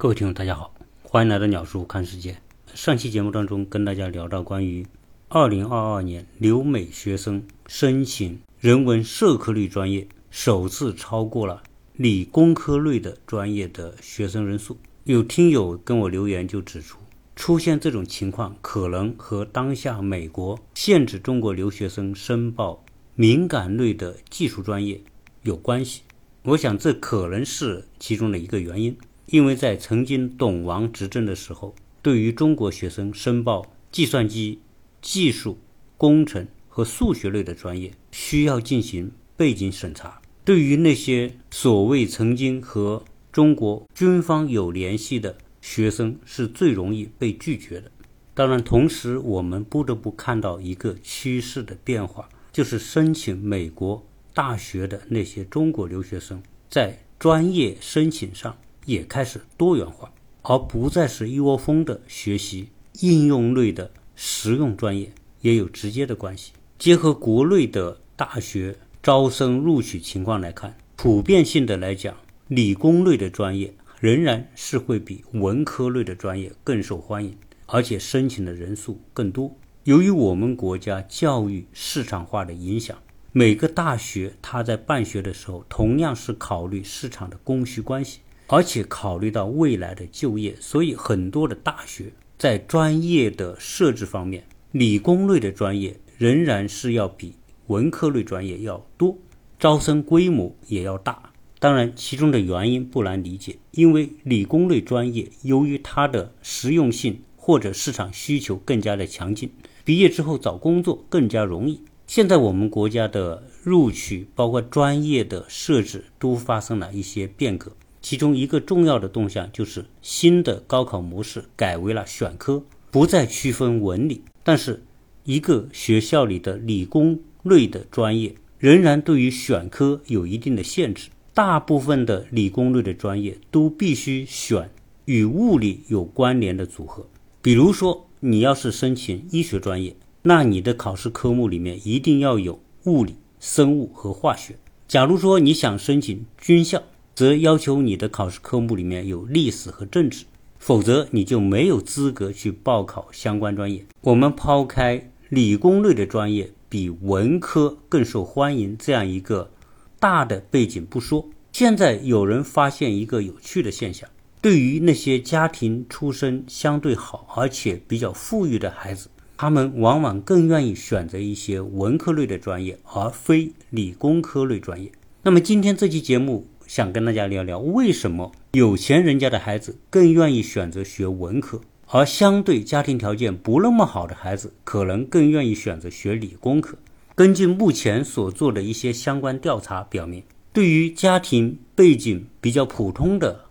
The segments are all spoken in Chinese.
各位听众，大家好，欢迎来到鸟叔看世界。上期节目当中跟大家聊到关于二零二二年留美学生申请人文社科类专业，首次超过了理工科类的专业的学生人数。有听友跟我留言就指出，出现这种情况可能和当下美国限制中国留学生申报敏感类的技术专业有关系。我想这可能是其中的一个原因。因为在曾经董王执政的时候，对于中国学生申报计算机技术、工程和数学类的专业，需要进行背景审查。对于那些所谓曾经和中国军方有联系的学生，是最容易被拒绝的。当然，同时我们不得不看到一个趋势的变化，就是申请美国大学的那些中国留学生，在专业申请上。也开始多元化，而不再是一窝蜂的学习应用类的实用专业，也有直接的关系。结合国内的大学招生录取情况来看，普遍性的来讲，理工类的专业仍然是会比文科类的专业更受欢迎，而且申请的人数更多。由于我们国家教育市场化的影响，每个大学它在办学的时候，同样是考虑市场的供需关系。而且考虑到未来的就业，所以很多的大学在专业的设置方面，理工类的专业仍然是要比文科类专业要多，招生规模也要大。当然，其中的原因不难理解，因为理工类专业由于它的实用性或者市场需求更加的强劲，毕业之后找工作更加容易。现在我们国家的录取，包括专业的设置，都发生了一些变革。其中一个重要的动向就是新的高考模式改为了选科，不再区分文理。但是，一个学校里的理工类的专业仍然对于选科有一定的限制。大部分的理工类的专业都必须选与物理有关联的组合。比如说，你要是申请医学专业，那你的考试科目里面一定要有物理、生物和化学。假如说你想申请军校，则要求你的考试科目里面有历史和政治，否则你就没有资格去报考相关专业。我们抛开理工类的专业比文科更受欢迎这样一个大的背景不说，现在有人发现一个有趣的现象：对于那些家庭出身相对好而且比较富裕的孩子，他们往往更愿意选择一些文科类的专业，而非理工科类专业。那么今天这期节目。想跟大家聊聊，为什么有钱人家的孩子更愿意选择学文科，而相对家庭条件不那么好的孩子，可能更愿意选择学理工科？根据目前所做的一些相关调查表明，对于家庭背景比较普通的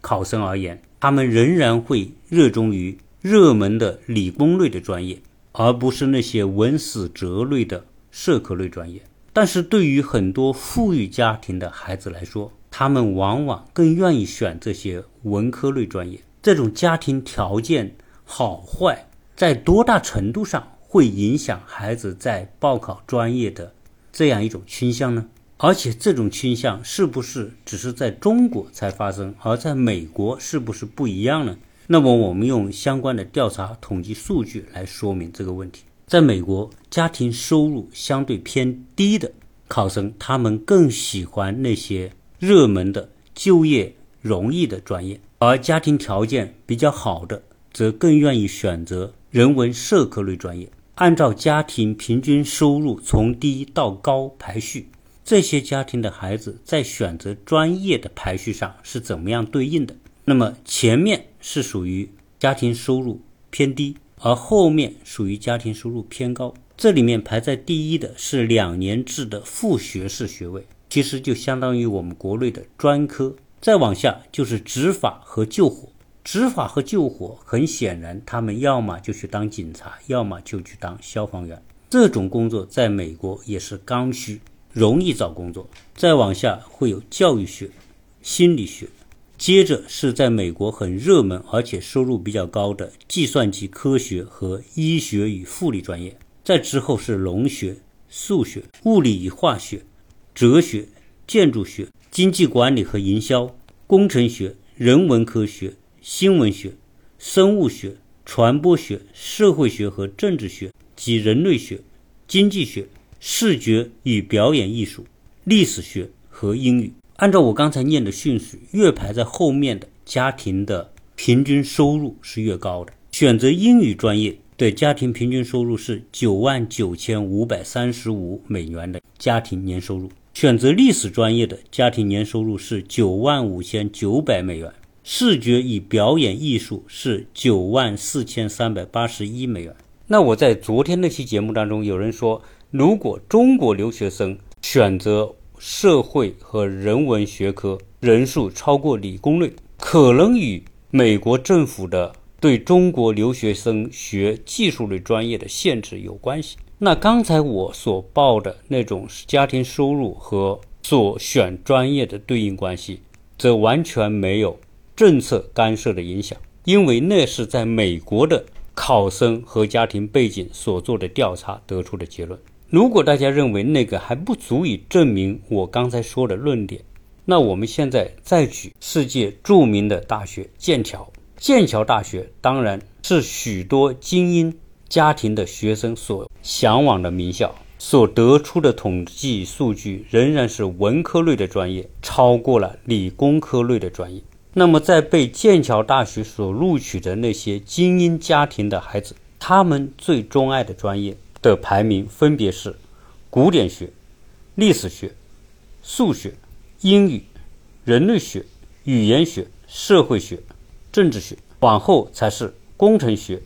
考生而言，他们仍然会热衷于热门的理工类的专业，而不是那些文史哲类的社科类专业。但是对于很多富裕家庭的孩子来说，他们往往更愿意选这些文科类专业。这种家庭条件好坏，在多大程度上会影响孩子在报考专业的这样一种倾向呢？而且这种倾向是不是只是在中国才发生，而在美国是不是不一样呢？那么我们用相关的调查统计数据来说明这个问题。在美国，家庭收入相对偏低的考生，他们更喜欢那些。热门的就业容易的专业，而家庭条件比较好的，则更愿意选择人文社科类专业。按照家庭平均收入从低到高排序，这些家庭的孩子在选择专业的排序上是怎么样对应的？那么前面是属于家庭收入偏低，而后面属于家庭收入偏高。这里面排在第一的是两年制的副学士学位。其实就相当于我们国内的专科，再往下就是执法和救火。执法和救火，很显然，他们要么就去当警察，要么就去当消防员。这种工作在美国也是刚需，容易找工作。再往下会有教育学、心理学，接着是在美国很热门而且收入比较高的计算机科学和医学与护理专业。再之后是农学、数学、物理与化学。哲学、建筑学、经济管理和营销、工程学、人文科学、新闻学、生物学、传播学、社会学和政治学及人类学、经济学、视觉与表演艺术、历史学和英语。按照我刚才念的顺序，越排在后面的家庭的平均收入是越高的。选择英语专业的家庭平均收入是九万九千五百三十五美元的家庭年收入。选择历史专业的家庭年收入是九万五千九百美元。视觉与表演艺术是九万四千三百八十一美元。那我在昨天那期节目当中，有人说，如果中国留学生选择社会和人文学科人数超过理工类，可能与美国政府的对中国留学生学技术类专业的限制有关系。那刚才我所报的那种家庭收入和所选专业的对应关系，则完全没有政策干涉的影响，因为那是在美国的考生和家庭背景所做的调查得出的结论。如果大家认为那个还不足以证明我刚才说的论点，那我们现在再举世界著名的大学剑桥。剑桥大学当然是许多精英家庭的学生所向往的名校，所得出的统计数据仍然是文科类的专业超过了理工科类的专业。那么，在被剑桥大学所录取的那些精英家庭的孩子，他们最钟爱的专业。的排名分别是古典学、历史学、数学、英语、人类学、语言学、社会学、政治学，往后才是工程学、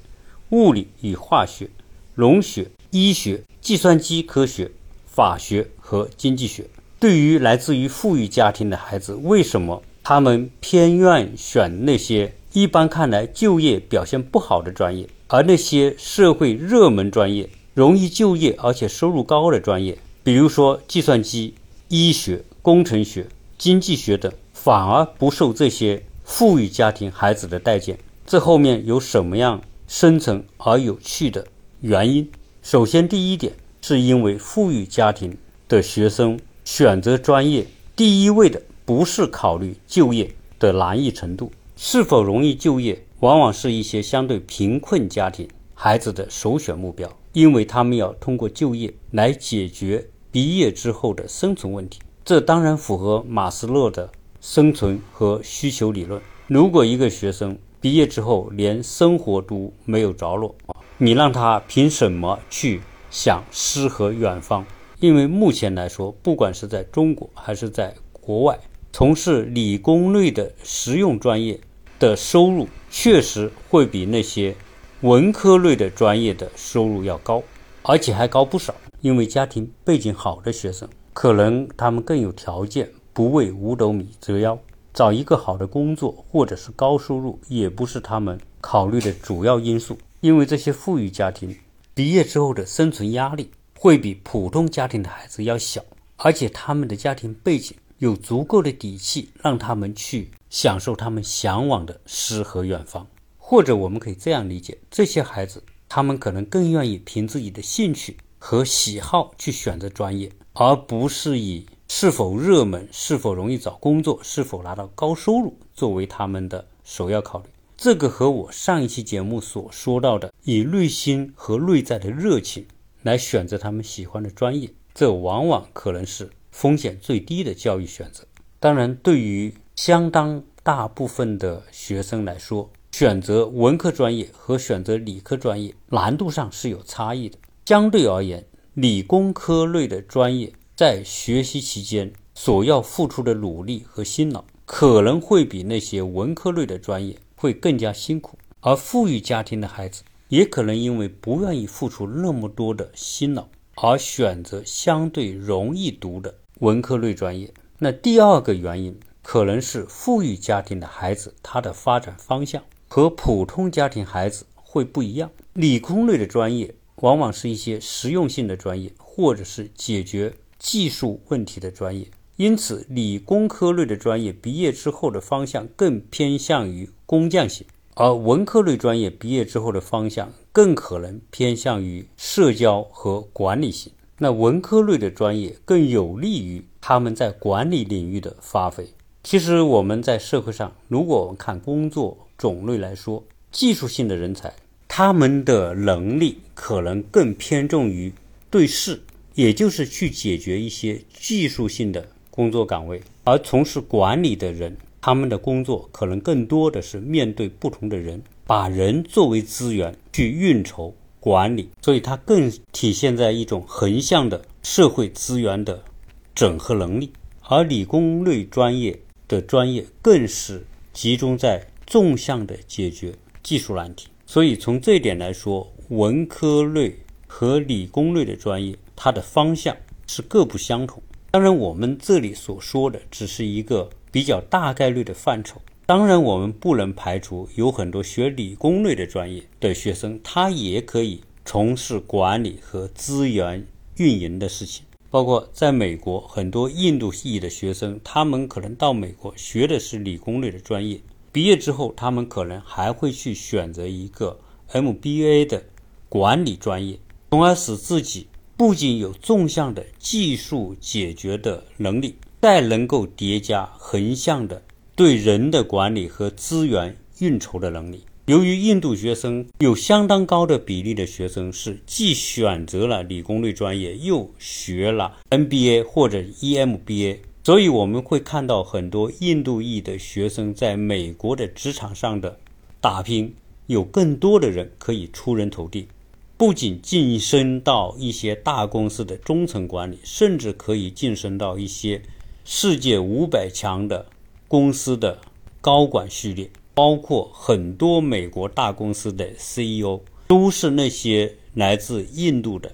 物理与化学、农学、医学、计算机科学、法学和经济学。对于来自于富裕家庭的孩子，为什么他们偏愿选那些一般看来就业表现不好的专业，而那些社会热门专业？容易就业而且收入高的专业，比如说计算机、医学、工程学、经济学等，反而不受这些富裕家庭孩子的待见。这后面有什么样深层而有趣的原因？首先，第一点是因为富裕家庭的学生选择专业，第一位的不是考虑就业的难易程度，是否容易就业，往往是一些相对贫困家庭孩子的首选目标。因为他们要通过就业来解决毕业之后的生存问题，这当然符合马斯洛的生存和需求理论。如果一个学生毕业之后连生活都没有着落，你让他凭什么去想诗和远方？因为目前来说，不管是在中国还是在国外，从事理工类的实用专业的收入确实会比那些。文科类的专业的收入要高，而且还高不少。因为家庭背景好的学生，可能他们更有条件，不为五斗米折腰，找一个好的工作或者是高收入，也不是他们考虑的主要因素。因为这些富裕家庭毕业之后的生存压力会比普通家庭的孩子要小，而且他们的家庭背景有足够的底气，让他们去享受他们向往的诗和远方。或者我们可以这样理解：这些孩子，他们可能更愿意凭自己的兴趣和喜好去选择专业，而不是以是否热门、是否容易找工作、是否拿到高收入作为他们的首要考虑。这个和我上一期节目所说到的以内心和内在的热情来选择他们喜欢的专业，这往往可能是风险最低的教育选择。当然，对于相当大部分的学生来说，选择文科专业和选择理科专业难度上是有差异的。相对而言，理工科类的专业在学习期间所要付出的努力和辛劳，可能会比那些文科类的专业会更加辛苦。而富裕家庭的孩子也可能因为不愿意付出那么多的辛劳，而选择相对容易读的文科类专业。那第二个原因可能是富裕家庭的孩子他的发展方向。和普通家庭孩子会不一样，理工类的专业往往是一些实用性的专业，或者是解决技术问题的专业。因此，理工科类的专业毕业之后的方向更偏向于工匠型，而文科类专业毕业之后的方向更可能偏向于社交和管理型。那文科类的专业更有利于他们在管理领域的发挥。其实我们在社会上，如果我们看工作种类来说，技术性的人才，他们的能力可能更偏重于对事，也就是去解决一些技术性的工作岗位；而从事管理的人，他们的工作可能更多的是面对不同的人，把人作为资源去运筹管理，所以它更体现在一种横向的社会资源的整合能力。而理工类专业的专业更是集中在纵向的解决技术难题。所以从这一点来说，文科类和理工类的专业，它的方向是各不相同。当然，我们这里所说的只是一个。比较大概率的范畴，当然我们不能排除有很多学理工类的专业的学生，他也可以从事管理和资源运营的事情。包括在美国，很多印度裔的学生，他们可能到美国学的是理工类的专业，毕业之后，他们可能还会去选择一个 MBA 的管理专业，从而使自己不仅有纵向的技术解决的能力。再能够叠加横向的对人的管理和资源运筹的能力。由于印度学生有相当高的比例的学生是既选择了理工类专业，又学了 MBA 或者 EMBA，所以我们会看到很多印度裔的学生在美国的职场上的打拼，有更多的人可以出人头地，不仅晋升到一些大公司的中层管理，甚至可以晋升到一些。世界五百强的公司的高管序列，包括很多美国大公司的 CEO，都是那些来自印度的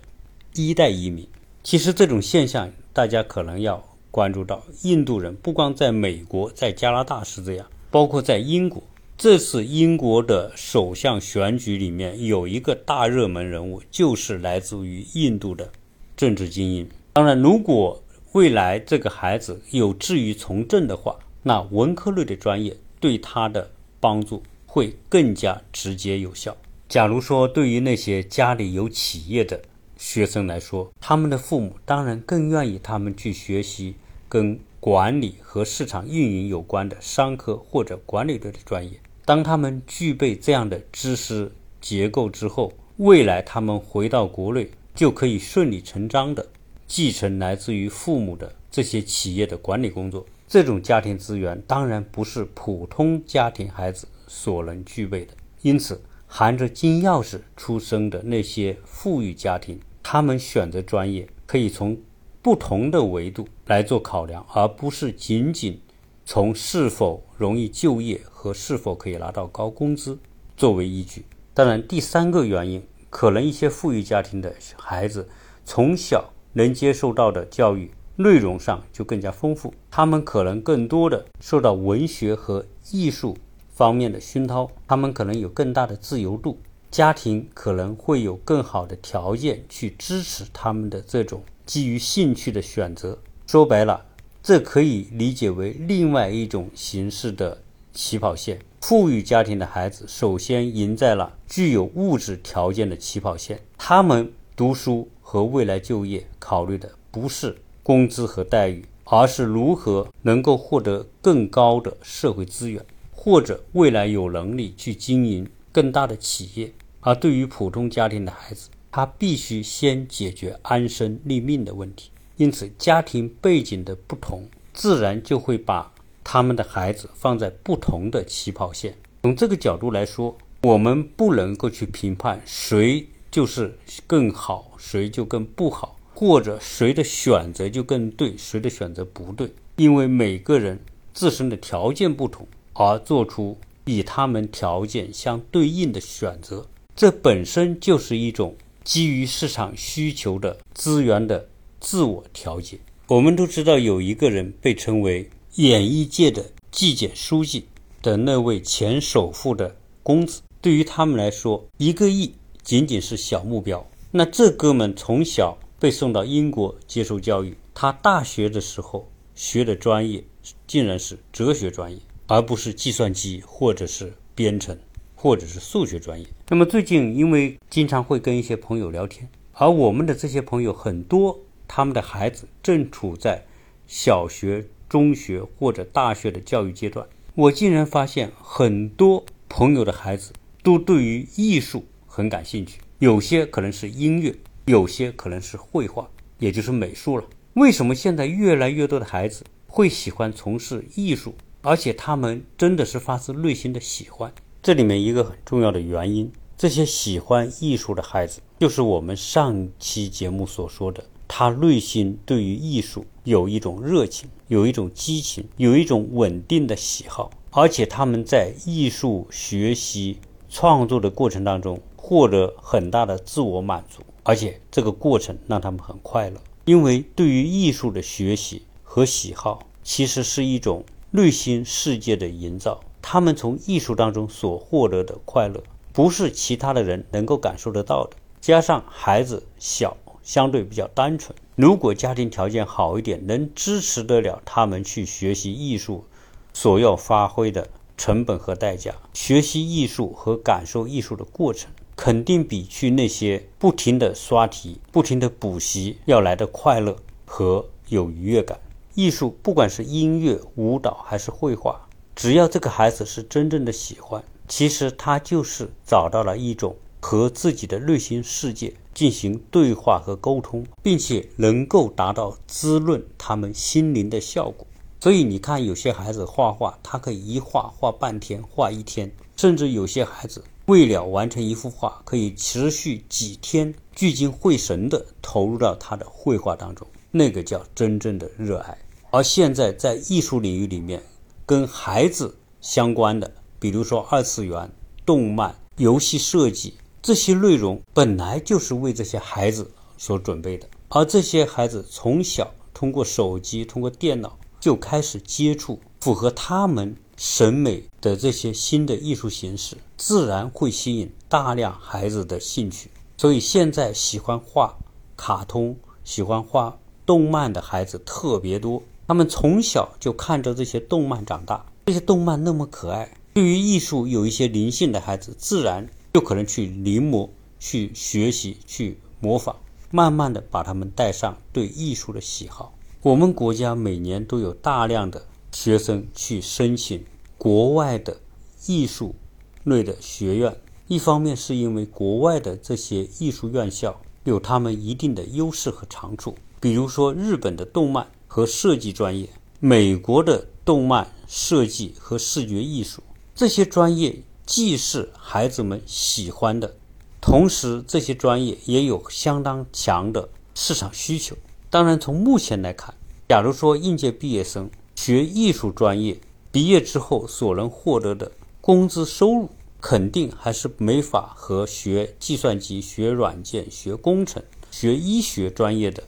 一代移民。其实这种现象，大家可能要关注到，印度人不光在美国，在加拿大是这样，包括在英国。这次英国的首相选举里面有一个大热门人物，就是来自于印度的政治精英。当然，如果未来这个孩子有志于从政的话，那文科类的专业对他的帮助会更加直接有效。假如说对于那些家里有企业的学生来说，他们的父母当然更愿意他们去学习跟管理和市场运营有关的商科或者管理类的专业。当他们具备这样的知识结构之后，未来他们回到国内就可以顺理成章的。继承来自于父母的这些企业的管理工作，这种家庭资源当然不是普通家庭孩子所能具备的。因此，含着金钥匙出生的那些富裕家庭，他们选择专业可以从不同的维度来做考量，而不是仅仅从是否容易就业和是否可以拿到高工资作为依据。当然，第三个原因，可能一些富裕家庭的孩子从小。能接受到的教育内容上就更加丰富，他们可能更多的受到文学和艺术方面的熏陶，他们可能有更大的自由度，家庭可能会有更好的条件去支持他们的这种基于兴趣的选择。说白了，这可以理解为另外一种形式的起跑线。富裕家庭的孩子首先赢在了具有物质条件的起跑线，他们读书。和未来就业考虑的不是工资和待遇，而是如何能够获得更高的社会资源，或者未来有能力去经营更大的企业。而对于普通家庭的孩子，他必须先解决安身立命的问题。因此，家庭背景的不同，自然就会把他们的孩子放在不同的起跑线。从这个角度来说，我们不能够去评判谁。就是更好，谁就更不好，或者谁的选择就更对，谁的选择不对，因为每个人自身的条件不同，而做出与他们条件相对应的选择，这本身就是一种基于市场需求的资源的自我调节。我们都知道，有一个人被称为演艺界的纪检书记的那位前首富的公子，对于他们来说，一个亿。仅仅是小目标。那这哥们从小被送到英国接受教育，他大学的时候学的专业竟然是哲学专业，而不是计算机或者是编程或者是数学专业。那么最近因为经常会跟一些朋友聊天，而我们的这些朋友很多，他们的孩子正处在小学、中学或者大学的教育阶段，我竟然发现很多朋友的孩子都对于艺术很感兴趣，有些可能是音乐，有些可能是绘画，也就是美术了。为什么现在越来越多的孩子会喜欢从事艺术，而且他们真的是发自内心的喜欢？这里面一个很重要的原因，这些喜欢艺术的孩子，就是我们上期节目所说的，他内心对于艺术有一种热情，有一种激情，有一种稳定的喜好，而且他们在艺术学习创作的过程当中获得很大的自我满足，而且这个过程让他们很快乐。因为对于艺术的学习和喜好，其实是一种内心世界的营造。他们从艺术当中所获得的快乐，不是其他的人能够感受得到的。加上孩子小，相对比较单纯，如果家庭条件好一点，能支持得了他们去学习艺术，所要发挥的成本和代价，学习艺术和感受艺术的过程。肯定比去那些不停的刷题、不停的补习要来的快乐和有愉悦感。艺术，不管是音乐、舞蹈还是绘画，只要这个孩子是真正的喜欢，其实他就是找到了一种和自己的内心世界进行对话和沟通，并且能够达到滋润他们心灵的效果。所以你看，有些孩子画画，他可以一画画半天，画一天，甚至有些孩子。为了完成一幅画，可以持续几天，聚精会神地投入到他的绘画当中，那个叫真正的热爱。而现在在艺术领域里面，跟孩子相关的，比如说二次元、动漫、游戏设计这些内容，本来就是为这些孩子所准备的。而这些孩子从小通过手机、通过电脑就开始接触符合他们。审美的这些新的艺术形式，自然会吸引大量孩子的兴趣。所以现在喜欢画卡通、喜欢画动漫的孩子特别多。他们从小就看着这些动漫长大，这些动漫那么可爱。对于艺术有一些灵性的孩子，自然就可能去临摹、去学习、去模仿，慢慢的把他们带上对艺术的喜好。我们国家每年都有大量的学生去申请。国外的艺术类的学院，一方面是因为国外的这些艺术院校有他们一定的优势和长处，比如说日本的动漫和设计专业，美国的动漫设计和视觉艺术这些专业既是孩子们喜欢的，同时这些专业也有相当强的市场需求。当然，从目前来看，假如说应届毕业生学艺术专业，毕业之后所能获得的工资收入，肯定还是没法和学计算机、学软件、学工程、学医学专业的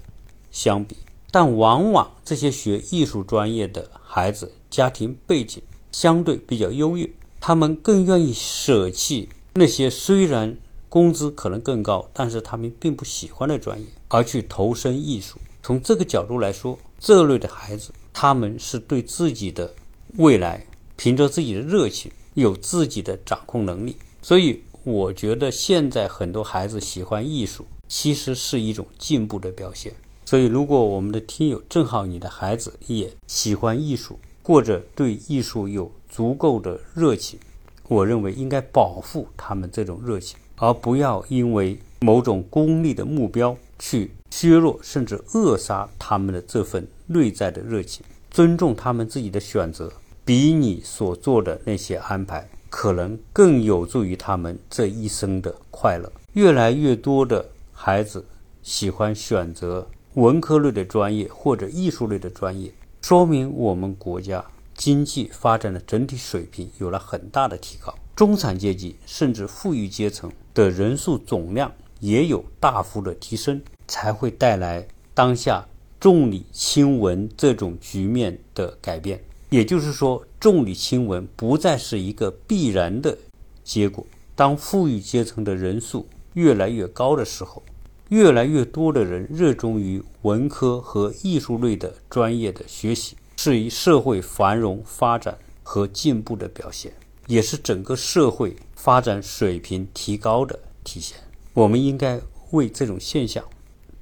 相比。但往往这些学艺术专业的孩子，家庭背景相对比较优越，他们更愿意舍弃那些虽然工资可能更高，但是他们并不喜欢的专业，而去投身艺术。从这个角度来说，这类的孩子，他们是对自己的。未来凭着自己的热情，有自己的掌控能力，所以我觉得现在很多孩子喜欢艺术，其实是一种进步的表现。所以，如果我们的听友正好你的孩子也喜欢艺术，或者对艺术有足够的热情，我认为应该保护他们这种热情，而不要因为某种功利的目标去削弱甚至扼杀他们的这份内在的热情。尊重他们自己的选择。比你所做的那些安排，可能更有助于他们这一生的快乐。越来越多的孩子喜欢选择文科类的专业或者艺术类的专业，说明我们国家经济发展的整体水平有了很大的提高，中产阶级甚至富裕阶层的人数总量也有大幅的提升，才会带来当下重理轻文这种局面的改变。也就是说，重理轻文不再是一个必然的结果。当富裕阶层的人数越来越高的时候，越来越多的人热衷于文科和艺术类的专业的学习，是以社会繁荣发展和进步的表现，也是整个社会发展水平提高的体现。我们应该为这种现象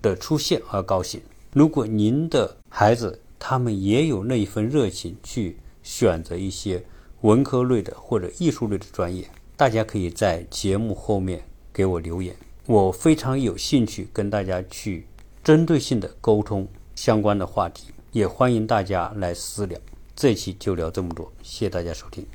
的出现而高兴。如果您的孩子，他们也有那一份热情去选择一些文科类的或者艺术类的专业。大家可以在节目后面给我留言，我非常有兴趣跟大家去针对性的沟通相关的话题，也欢迎大家来私聊。这期就聊这么多，谢谢大家收听。